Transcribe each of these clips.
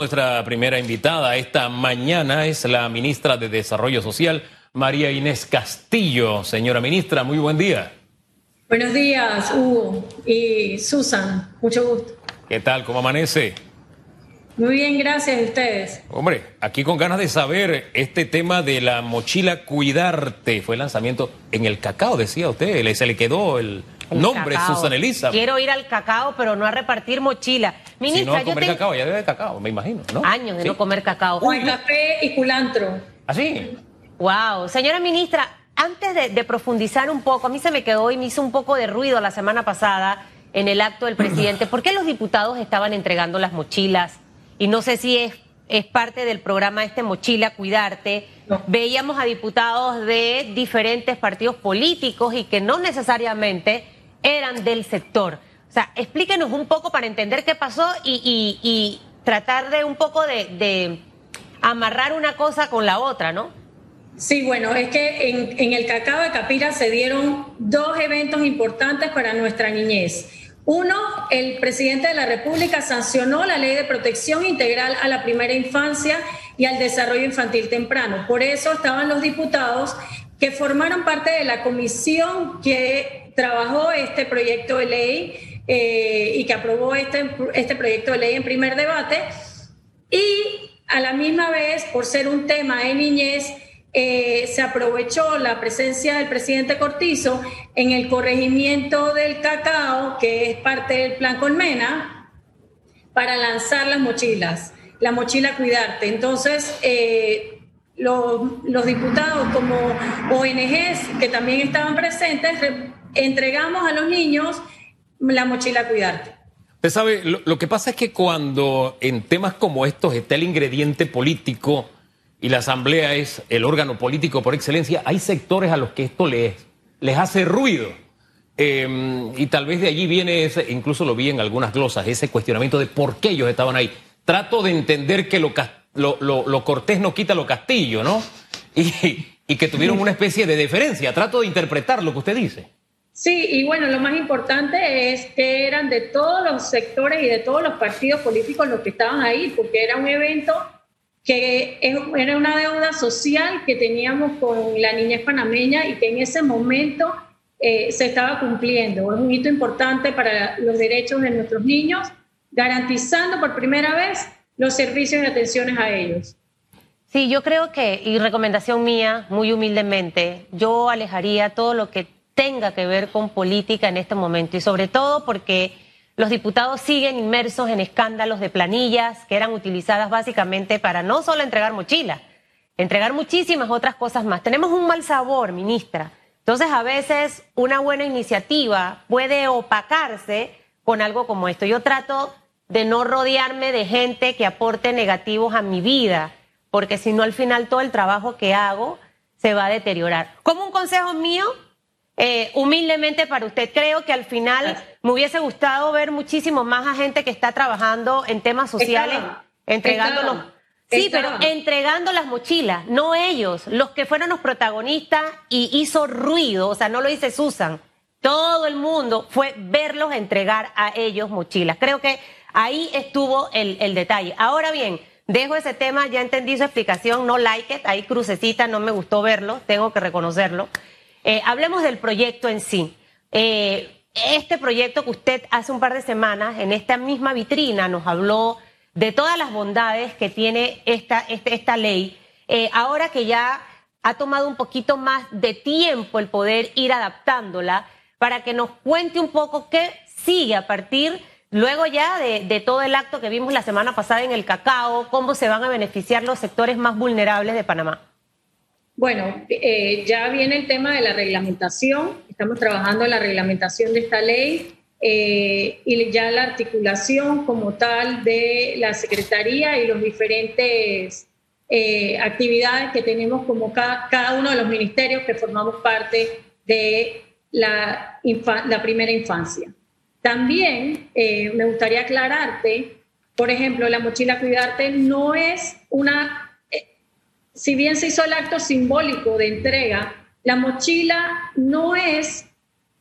Nuestra primera invitada esta mañana es la ministra de Desarrollo Social, María Inés Castillo. Señora ministra, muy buen día. Buenos días, Hugo y Susan. Mucho gusto. ¿Qué tal? ¿Cómo amanece? Muy bien, gracias a ustedes. Hombre, aquí con ganas de saber este tema de la mochila Cuidarte. Fue el lanzamiento en el cacao, decía usted. Se le quedó el, nombre, Susan Elisa. Quiero ir al cacao, pero no a repartir mochila. Ministra, si no a comer cacao, ya debe de cacao, me imagino, ¿no? Años de no comer cacao. Con café y culantro. ¿Así? ¿Ah, wow. Señora ministra, antes de, profundizar un poco, a mí se me quedó y me hizo un poco de ruido la semana pasada en el acto del presidente. ¿Por qué los diputados estaban entregando las mochilas? Y no sé si es, es parte del programa este Mochila Cuidarte. Veíamos a diputados de diferentes partidos políticos y que no necesariamente eran del sector. O sea, explíquenos un poco para entender qué pasó y, tratar de un poco de, amarrar una cosa con la otra, ¿no? Sí, bueno, es que en, en, el Cacao de Capira se dieron dos eventos importantes para nuestra niñez. Uno, el presidente de la República sancionó la ley de protección integral a la primera infancia y al desarrollo infantil temprano. Por eso estaban los diputados que formaron parte de la comisión que trabajó este proyecto de ley eh, y que aprobó este, este proyecto de ley en primer debate. Y a la misma vez, por ser un tema de niñez, eh, se aprovechó la presencia del presidente Cortizo en el corregimiento del cacao, que es parte del Plan Colmena, para lanzar las mochilas, la mochila Cuidarte. Entonces, eh, los, los, diputados como ONGs que también estaban presentes, entregamos a los niños la mochila cuidarte. Usted sabe, lo, que pasa es que cuando en temas como estos está el ingrediente político y la asamblea es el órgano político por excelencia, hay sectores a los que esto les, les hace ruido. Em, y tal vez de allí viene ese, incluso lo vi en algunas glosas, ese cuestionamiento de por qué ellos estaban ahí. Trato de entender que lo, lo, cortés no quita lo castillo, ¿no? Y, y que tuvieron una especie de deferencia. Trato de interpretar lo que usted dice. Sí, y bueno, lo más importante es que eran de todos los sectores y de todos los partidos políticos los que estaban ahí, porque era un evento que era una deuda social que teníamos con la niñez panameña y que en ese momento eh, se estaba cumpliendo. Es un hito importante para los derechos de nuestros niños, garantizando por primera vez los servicios y atenciones a ellos. Sí, yo creo que, y recomendación mía, muy humildemente, yo alejaría todo lo que tenga que ver con política en este momento y sobre todo porque los diputados siguen inmersos en escándalos de planillas que eran utilizadas básicamente para no solo entregar mochilas, entregar muchísimas otras cosas más. Tenemos un mal sabor, ministra. Entonces a veces una buena iniciativa puede opacarse con algo como esto. Yo trato de no rodearme de gente que aporte negativos a mi vida, porque si no al final todo el trabajo que hago se va a deteriorar. Como un consejo mío, eh, humildemente para usted, creo que al final me hubiese gustado ver muchísimo más a gente que está trabajando en temas sociales, entregándolos. Sí, pero entregando las mochilas, no ellos, los que fueron los protagonistas y hizo ruido, o sea, no lo dice Susan. Todo el mundo fue verlos entregar a ellos mochilas. Creo que ahí estuvo el, el detalle. Ahora bien, dejo ese tema, ya entendí su explicación, no like it, ahí crucecita, no me gustó verlo, tengo que reconocerlo. Eh, hablemos del proyecto en sí. Eh, este proyecto que usted hace un par de semanas en esta misma vitrina nos habló de todas las bondades que tiene esta, este, esta ley, eh, ahora que ya ha tomado un poquito más de tiempo el poder ir adaptándola, para que nos cuente un poco qué sigue a partir luego ya de, de, todo el acto que vimos la semana pasada en el cacao, cómo se van a beneficiar los sectores más vulnerables de Panamá. Bueno, eh, ya viene el tema de la reglamentación. Estamos trabajando en la reglamentación de esta ley eh, y ya la articulación como tal de la Secretaría y los diferentes eh, actividades que tenemos como cada, uno de los ministerios que formamos parte de la primera infancia. También me gustaría aclararte, por ejemplo, la mochila Cuidarte no es una si bien se hizo el acto simbólico de entrega, la mochila no es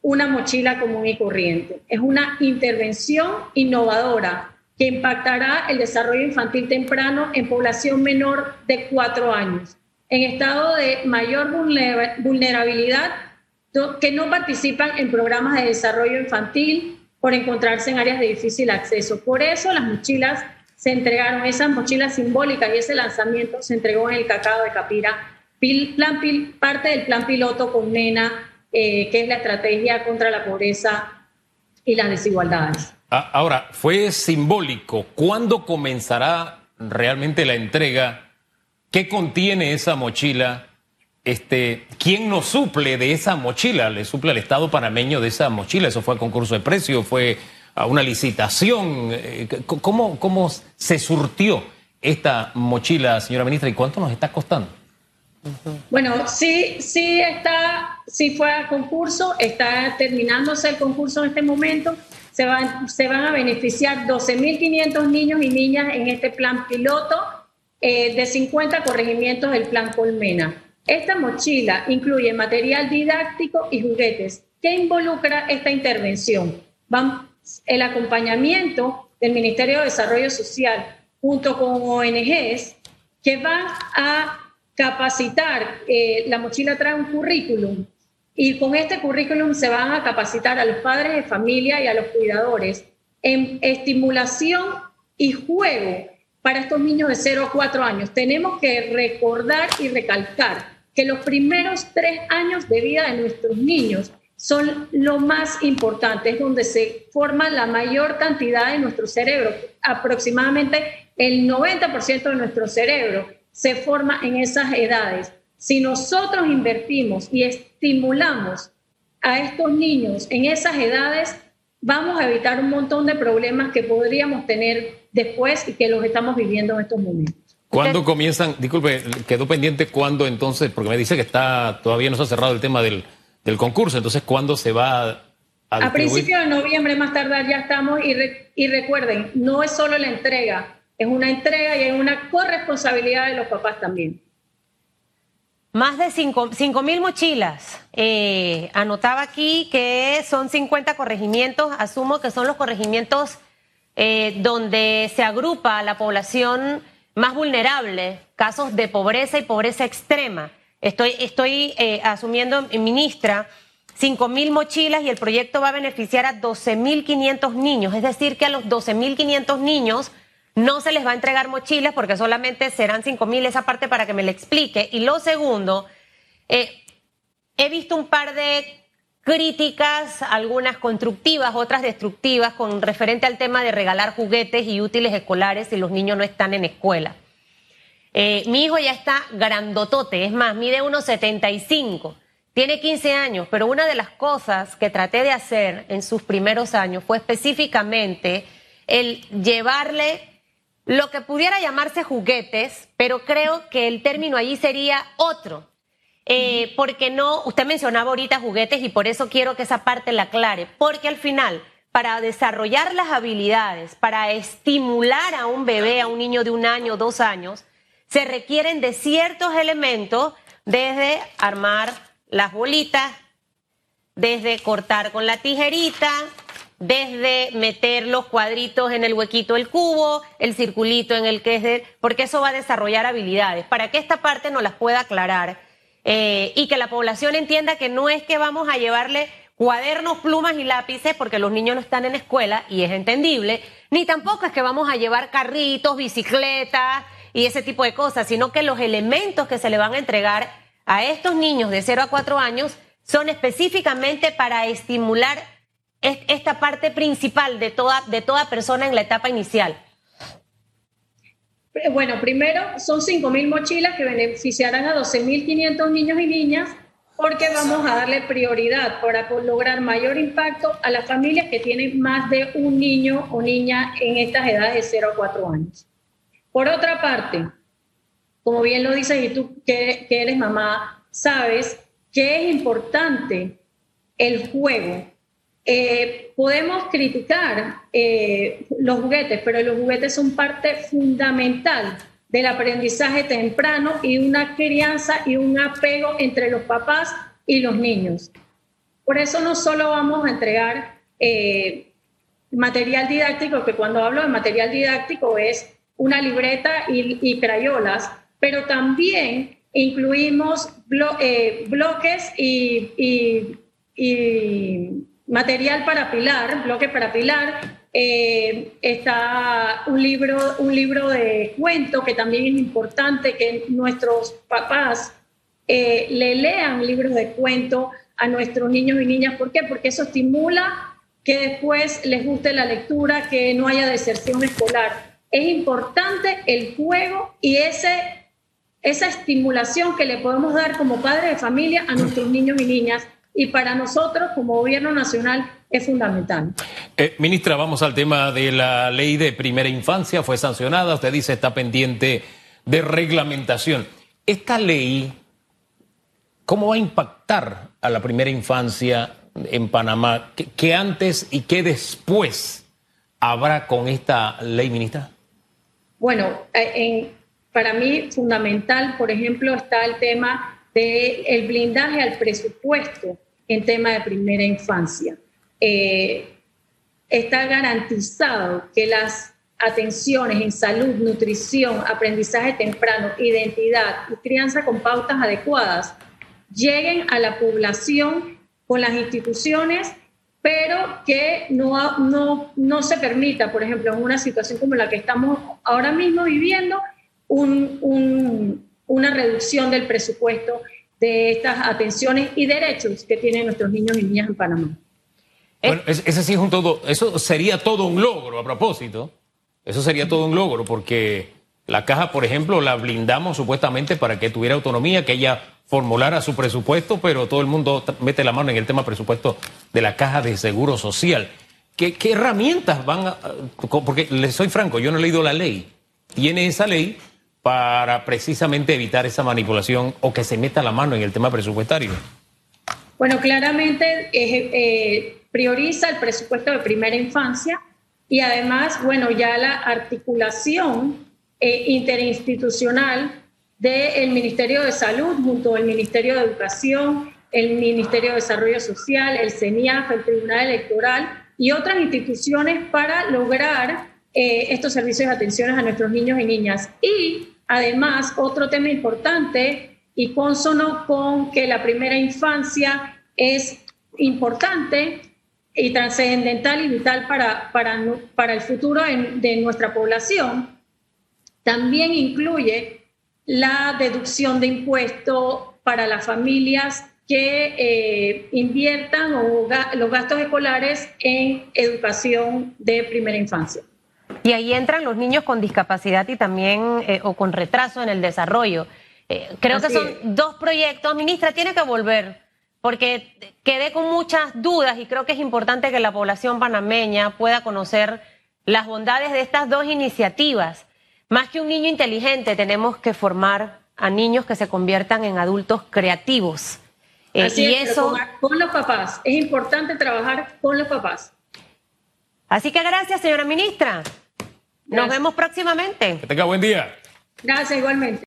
una mochila común y corriente, es una intervención innovadora que impactará el desarrollo infantil temprano en población menor de cuatro años, en estado de mayor vulnerabilidad, que no participan en programas de desarrollo infantil por encontrarse en áreas de difícil acceso. Por eso las mochilas se entregaron, esas mochilas simbólicas y ese lanzamiento se entregó en el Cacao de Capira, plan, parte del plan piloto con NENA, eh, que es la estrategia contra la pobreza y las desigualdades. Ah, ahora, fue simbólico. ¿Cuándo comenzará realmente la entrega? ¿Qué contiene esa mochila? Este, ¿Quién nos suple de esa mochila? ¿Le suple al Estado panameño de esa mochila? ¿Eso fue a concurso de precio? ¿Fue a una licitación? Eh, ¿Cómo, cómo se surtió esta mochila, señora ministra, y cuánto nos está costando? Bueno, sí, sí está, sí fue a concurso, está terminándose el concurso en este momento. Se van, se van a beneficiar 12.500 niños y niñas en este plan piloto eh, de 50 corregimientos del plan Colmena. Esta mochila incluye material didáctico y juguetes. ¿Qué involucra esta intervención? Van, el acompañamiento del Ministerio de Desarrollo Social junto con ONGs que van a capacitar, eh, la mochila trae un currículum y con este currículum se van a capacitar a los padres de familia y a los cuidadores en estimulación y juego para estos niños de 0 a 4 años. Tenemos que recordar y recalcar que los primeros tres años de vida de nuestros niños son lo más importante, es donde se forma la mayor cantidad de nuestro cerebro, aproximadamente el 90% de nuestro cerebro se forma en esas edades. Si nosotros invertimos y estimulamos a estos niños en esas edades, vamos a evitar un montón de problemas que podríamos tener después y que los estamos viviendo en estos momentos. ¿Cuándo comienzan? Disculpe, quedó pendiente cuándo entonces, porque me dice que está todavía no se ha cerrado el tema del, concurso, entonces ¿cuándo se va a... A principios de noviembre, más tardar, ya estamos y, y recuerden, no es solo la entrega, es una entrega y es una corresponsabilidad de los papás también. Más de 5 mil mochilas. Eh, anotaba aquí que son 50 corregimientos. Asumo que son los corregimientos eh, donde se agrupa la población más vulnerable, casos de pobreza y pobreza extrema. Estoy, estoy eh, asumiendo, ministra, 5 mil mochilas y el proyecto va a beneficiar a 12 mil 500 niños. Es decir, que a los 12 mil 500 niños no se les va a entregar mochilas porque solamente serán cinco mil, esa parte para que me le explique. Y lo segundo, eh, he visto un par de críticas, algunas constructivas, otras destructivas, con referente al tema de regalar juguetes y útiles escolares si los niños no están en escuela. Eh, mi hijo ya está grandotote, es más, mide 1,75, tiene 15 años, pero una de las cosas que traté de hacer en sus primeros años fue específicamente el llevarle lo que pudiera llamarse juguetes, pero creo que el término allí sería otro. Eh, porque no, usted mencionaba ahorita juguetes y por eso quiero que esa parte la aclare, porque al final, para desarrollar las habilidades, para estimular a un bebé, a un niño de un año, dos años, se requieren de ciertos elementos, desde armar las bolitas, desde cortar con la tijerita, desde meter los cuadritos en el huequito del cubo, el circulito en el que es de, porque eso va a desarrollar habilidades, para que esta parte nos las pueda aclarar eh, y que la población entienda que no es que vamos a llevarle cuadernos, plumas y lápices porque los niños no están en escuela y es entendible, ni tampoco es que vamos a llevar carritos, bicicletas y ese tipo de cosas, sino que los elementos que se le van a entregar a estos niños de 0 a 4 años son específicamente para estimular es esta parte principal de toda, de toda persona en la etapa inicial? Bueno, primero son 5.000 mochilas que beneficiarán a 12.500 niños y niñas porque vamos a darle prioridad para lograr mayor impacto a las familias que tienen más de un niño o niña en estas edades de 0 a 4 años. Por otra parte, como bien lo dices y tú que, eres mamá, sabes que es importante el juego eh, podemos criticar eh, los juguetes, pero los juguetes son parte fundamental del aprendizaje temprano y una crianza y un apego entre los papás y los niños. Por eso no solo vamos a entregar eh, material didáctico, que cuando hablo de material didáctico es una libreta y, crayolas, pero también incluimos eh, bloques y, material para pilar, bloque para pilar. Eh, está un libro, un libro de cuento que también es importante que nuestros papás eh, le lean libros de cuento a nuestros niños y niñas. ¿Por qué? Porque eso estimula que después les guste la lectura, que no haya deserción escolar. Es importante el juego y ese, esa estimulación que le podemos dar como padres de familia a nuestros niños y niñas. Y para nosotros, como gobierno nacional, es fundamental. Eh, ministra, vamos al tema de la ley de primera infancia. Fue sancionada, usted dice está pendiente de reglamentación. Esta ley ¿Cómo va a impactar a la primera infancia en Panamá? ¿Qué, antes y qué después habrá con esta ley, ministra? Bueno, eh, para mí fundamental, por ejemplo, está el tema del blindaje al presupuesto en tema de primera infancia. Eh, está garantizado que las atenciones en salud, nutrición, aprendizaje temprano, identidad y crianza con pautas adecuadas lleguen a la población con las instituciones, pero que no, no, no se permita, por ejemplo, en una situación como la que estamos ahora mismo viviendo, un, una reducción del presupuesto de estas atenciones y derechos que tienen nuestros niños y niñas en Panamá. Bueno, ese sí es un todo, eso sería todo un logro a propósito. Eso sería todo un logro porque la caja, por ejemplo, la blindamos supuestamente para que tuviera autonomía, que ella formulara su presupuesto, pero todo el mundo mete la mano en el tema presupuesto de la caja de seguro social. ¿Qué, herramientas van a.? Porque les soy franco, yo no he leído la ley. Tiene esa ley para precisamente evitar esa manipulación o que se meta la mano en el tema presupuestario. Bueno, claramente eh, prioriza el presupuesto de primera infancia y además, bueno, ya la articulación eh, interinstitucional del Ministerio de Salud junto al Ministerio de Educación, el Ministerio de Desarrollo Social, el CENIAF, el Tribunal Electoral y otras instituciones para lograr eh, estos servicios de atención a nuestros niños y niñas. Y además, otro tema importante y consono con que la primera infancia es importante y trascendental y vital para, para, para el futuro de nuestra población, también incluye la deducción de impuestos para las familias que eh, inviertan los gastos escolares en educación de primera infancia. Y ahí entran los niños con discapacidad y también eh, o con retraso en el desarrollo. Eh, creo que son dos proyectos. Ministra, tiene que volver porque quedé con muchas dudas y creo que es importante que la población panameña pueda conocer las bondades de estas dos iniciativas. Más que un niño inteligente, tenemos que formar a niños que se conviertan en adultos creativos. Eh, Así y eso con, los papás. Es importante trabajar con los papás. Así que gracias, señora ministra. Nos vemos próximamente. Que tenga buen día. Gracias, igualmente.